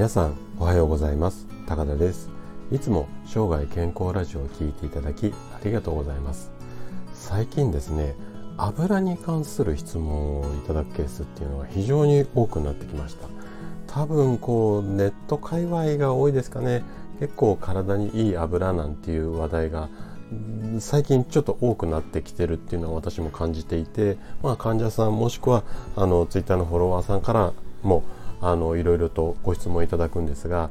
皆さんおはようございます。高田です。いつも生涯健康ラジオを聴いていただきありがとうございます。最近ですね油に関する質問をいただくケースっていうのが非常に多くなってきました。多分こうネット界隈が多いですかね。結構体にいい油なんていう話題が最近ちょっと多くなってきてるっていうのは私も感じていて、まあ、患者さんもしくはあのツイッターのフォロワーさんからもあのいろいろとご質問いただくんですが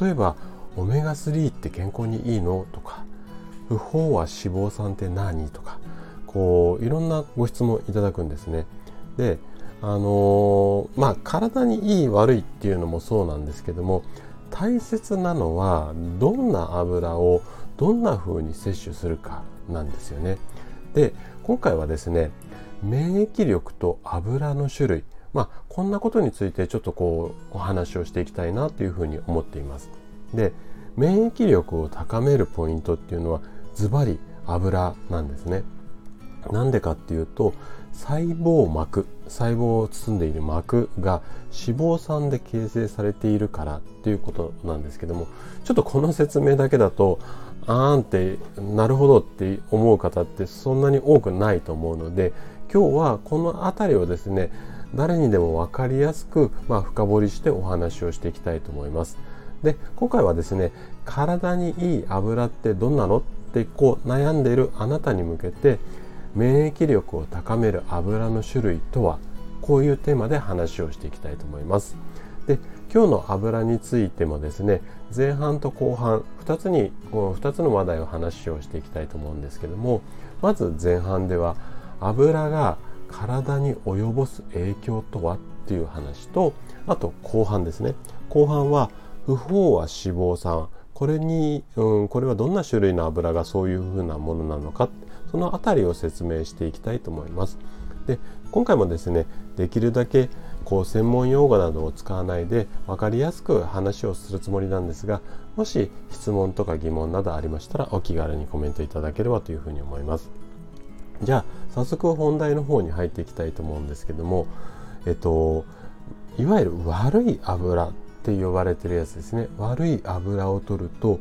例えば「オメガ3って健康にいいの?」とか「不飽和脂肪酸って何?」とかこういろんなご質問いただくんですね。であの、まあ体にいい悪いっていうのもそうなんですけども大切なのはどんな油をどんな風に摂取するかなんですよね。で今回はですね免疫力と油の種類まあ、こんなことについてちょっとこうお話をしていきたいなというふうに思っています。で免疫力を高めるポイントっていうのはズバリ油なんですね。なんでかっていうと細胞膜細胞を包んでいる膜が脂肪酸で形成されているからっていうことなんですけどもちょっとこの説明だけだとあーんってなるほどって思う方ってそんなに多くないと思うので今日はこの辺りをですね誰にでも分かりやすく、まあ、深掘りしてお話をしていきたいと思います。で今回はですね体にいい油ってどんなのってこう悩んでいるあなたに向けて免疫力を高める油の種類とはこういうテーマで話をしていきたいと思います。で今日の油についてもですね前半と後半2つに2つの話題を話をしていきたいと思うんですけどもまず前半では油が体に及ぼす影響とは？っていう話とあと後半ですね後半は不飽和脂肪酸これに、うん、これはどんな種類の油がそういうふうなものなのかその辺りを説明していきたいと思います。で今回もですねできるだけこう専門用語などを使わないで分かりやすく話をするつもりなんですがもし質問とか疑問などありましたらお気軽にコメントいただければというふうに思います。じゃあ早速本題の方に入っていきたいと思うんですけどもえっといわゆる悪い油って呼ばれてるやつですね悪い油を取ると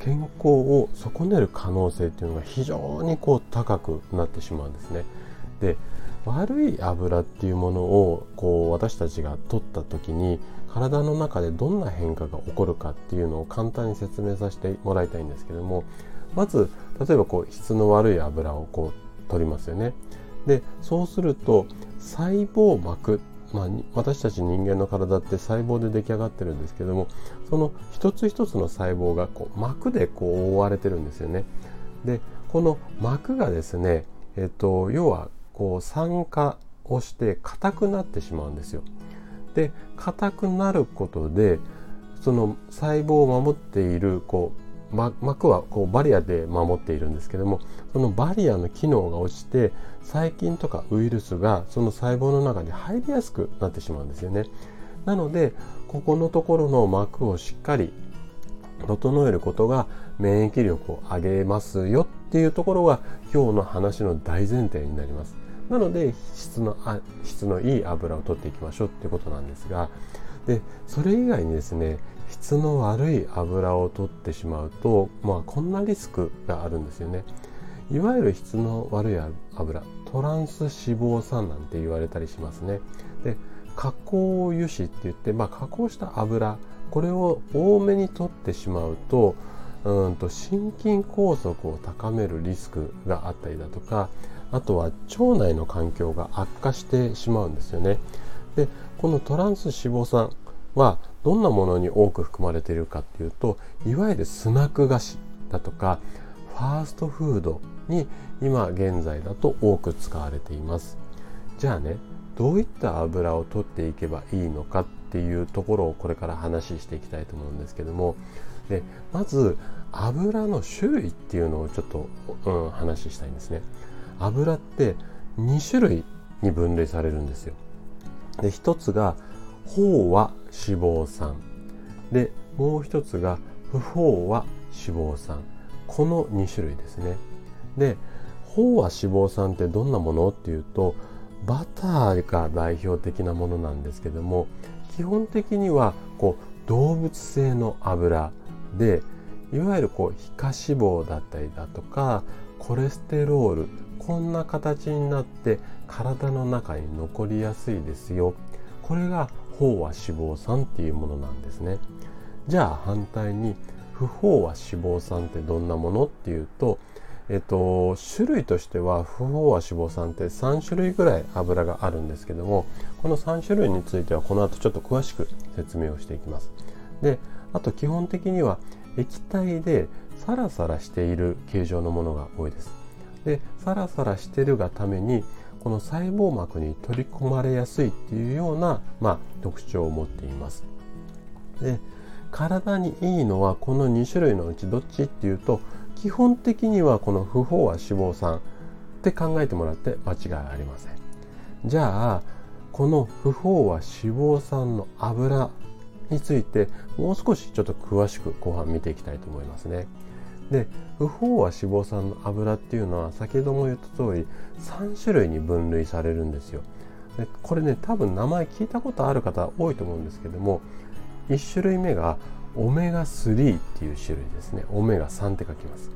健康を損ねる可能性っていうのが非常にこう高くなってしまうんですね。で悪い油っていうものをこう私たちが取った時に体の中でどんな変化が起こるかっていうのを簡単に説明させてもらいたいんですけどもまず例えばこう質の悪い油をこう取りますよね。でそうすると細胞膜、まあ、私たち人間の体って細胞で出来上がってるんですけどもその一つ一つの細胞がこう膜でこう覆われてるんですよね。でこの膜がですね、えっと、要はこう酸化をして硬くなってしまうんですよ。で硬くなることでその細胞を守っているこう膜はこうバリアで守っているんですけどもそのバリアの機能が落ちて細菌とかウイルスがその細胞の中に入りやすくなってしまうんですよね。なのでここのところの膜をしっかり整えることが免疫力を上げますよっていうところが今日の話の大前提になります。なので質のあ質のいい油を取っていきましょうっていうことなんですがでそれ以外にですね質の悪い油を取ってしまうと、まあ、こんなリスクがあるんですよね。いわゆる質の悪い油トランス脂肪酸なんて言われたりしますね。で加工油脂って言って、まあ、加工した油これを多めに取ってしまうとうんと心筋梗塞を高めるリスクがあったりだとかあとは腸内の環境が悪化してしまうんですよね。でこのトランス脂肪酸はどんなものに多く含まれているかっていうといわゆるスナック菓子だとかファーストフードに今現在だと多く使われています。じゃあねどういった油を取っていけばいいのかっていうところをこれから話していきたいと思うんですけどもでまず油の種類っていうのをちょっと、うん、話したいんですね。油って2種類に分類されるんですよ。で一つが飽和脂肪酸。でもう一つが不飽和脂肪酸。この2種類ですね。で飽和脂肪酸ってどんなものっていうとバターが代表的なものなんですけども基本的にはこう動物性の油でいわゆるこう皮下脂肪だったりだとかコレステロールこんな形になって体の中に残りやすいですよ。これが飽和脂肪酸っていうものなんですね。じゃあ反対に不飽和脂肪酸ってどんなものっていうとえっと、種類としては不飽和脂肪酸って3種類ぐらい油があるんですけどもこの3種類についてはこの後ちょっと詳しく説明をしていきます。であと基本的には液体でサラサラしている形状のものが多いです。でサラサラしてるがためにこの細胞膜に取り込まれやすいっていうような、まあ、特徴を持っています。で体にいいのはこの2種類のうちどっちっていうと基本的にはこの不飽和脂肪酸って考えてもらって間違いありません。じゃあこの不飽和脂肪酸の油についてもう少しちょっと詳しく後半見ていきたいと思いますね。で不飽和脂肪酸の油っていうのは先ほども言った通り3種類に分類されるんですよ。でこれね多分名前聞いたことある方多いと思うんですけども1種類目がオメガ3っていう種類ですね。オメガ3って書きます。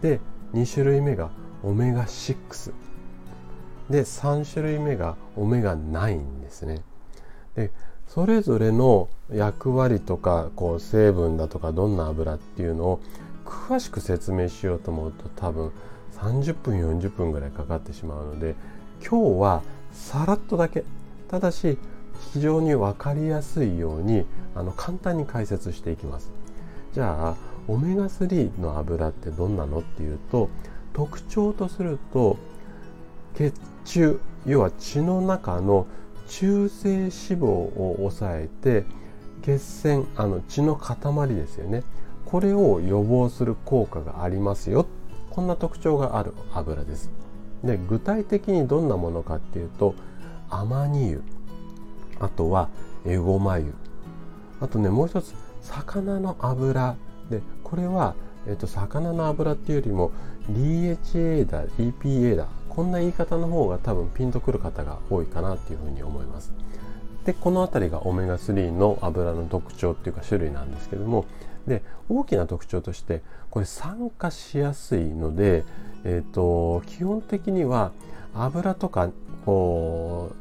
で2種類目がオメガ6で3種類目がオメガ9ですね。でそれぞれの役割とかこう成分だとかどんな油っていうのを詳しく説明しようと思うと多分30分40分ぐらいかかってしまうので今日はさらっとだけ。ただし非常に分かりやすいようにあの簡単に解説していきます。じゃあオメガ3の油ってどんなのっていうと特徴とすると血中要は血の中の中性脂肪を抑えて血栓あの血の塊ですよね。これを予防する効果がありますよ。こんな特徴がある油です。で具体的にどんなものかっていうとアマニ油。あとはエゴマ油。あとねもう一つ魚の油。でこれは、えっと、魚の油っていうよりも DHA だ EPA だこんな言い方の方が多分ピンとくる方が多いかなっていうふうに思います。でこの辺りがオメガ3の油の特徴っていうか種類なんですけどもで大きな特徴としてこれ酸化しやすいので、えーと基本的には油とかこ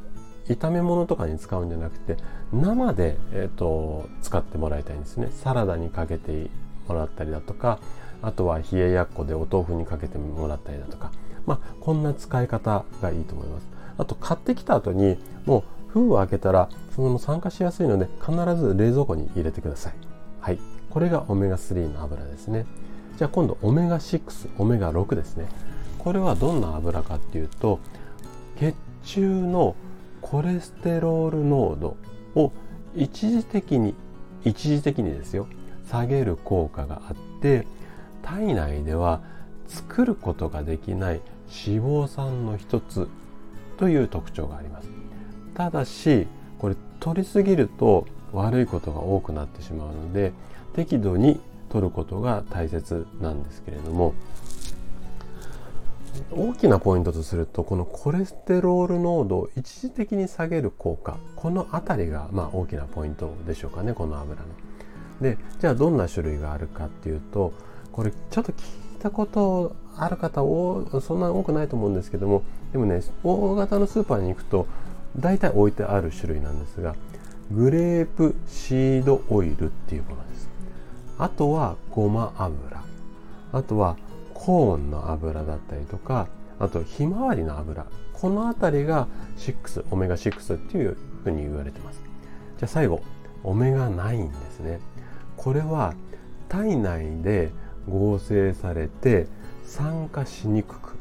う炒め物とかに使うんじゃなくて生で、えーと、使ってもらいたいんですね。サラダにかけてもらったりだとかあとは冷ややっこでお豆腐にかけてもらったりだとか。まあこんな使い方がいいと思います。あと買ってきた後にもう封を開けたらその酸化しやすいので必ず冷蔵庫に入れてください。はい。これがオメガ3の油ですね。じゃあ今度オメガ6オメガ6ですね。これはどんな油かっていうと血中のコレステロール濃度を一時的に一時的にですよ下げる効果があって体内では作ることができない脂肪酸の一つという特徴があります。ただしこれ取りすぎると悪いことが多くなってしまうので適度に取ることが大切なんですけれども大きなポイントとするとこのコレステロール濃度を一時的に下げる効果この辺りがま大きなポイントでしょうかねこの油の。でじゃあどんな種類があるかっていうとこれちょっと聞いたことある方そんな多くないと思うんですけどもでもね大型のスーパーに行くと大体置いてある種類なんですがグレープシードオイルっていうものです。あとはごま油。あとはコーンの油だったりとかあとひまわりの油。この辺りが6オメガ6っていうふうに言われてます。じゃあ最後オメガ9ですね。これは体内で合成されて酸化しにくく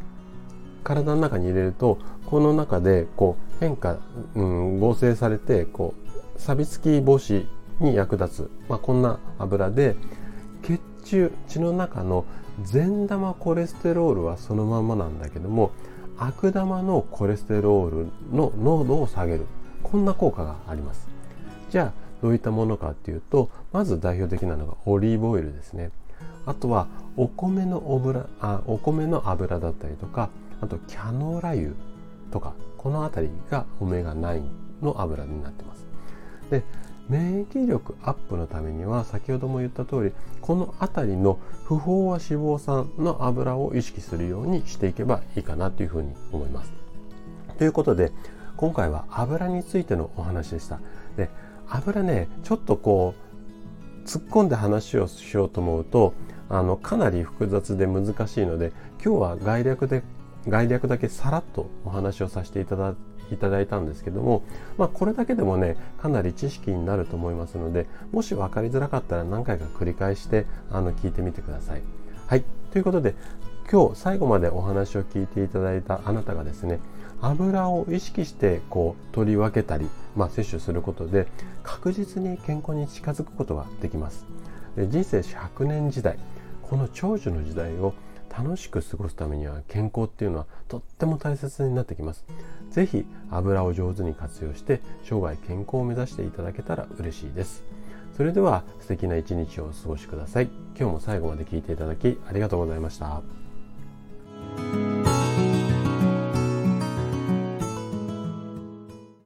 体の中に入れるとこの中でこう変化、うん、合成されてこう錆びつき防止に役立つ、まあ、こんな油で血中血の中の善玉コレステロールはそのままなんだけども悪玉のコレステロールの濃度を下げる。こんな効果があります。じゃあどういったものかっていうとまず代表的なのがオリーブオイルですね。あとはお米の油あお米の油だったりとかあとキャノーラ油とかこの辺りがオメガ9の油になってます。で免疫力アップのためには先ほども言った通りこの辺りの不飽和脂肪酸の油を意識するようにしていけばいいかなというふうに思います。ということで今回は油についてのお話でした。で油ねちょっとこう突っ込んで話をしようと思うとあのかなり複雑で難しいので今日は概略で概略だけさらっとお話をさせていただいただいたんですけども、まあ、これだけでもねかなり知識になると思いますのでもし分かりづらかったら何回か繰り返してあの聞いてみてください。はい。ということで今日最後までお話を聞いていただいたあなたがですね油を意識してこう取り分けたり、まあ、摂取することで確実に健康に近づくことができます。人生100年時代この長寿の時代を楽しく過ごすためには健康っていうのはとっても大切になってきます。是非油を上手に活用して生涯健康を目指していただけたら嬉しいです。それでは素敵な一日をお過ごしください。今日も最後まで聴いていただきありがとうございました。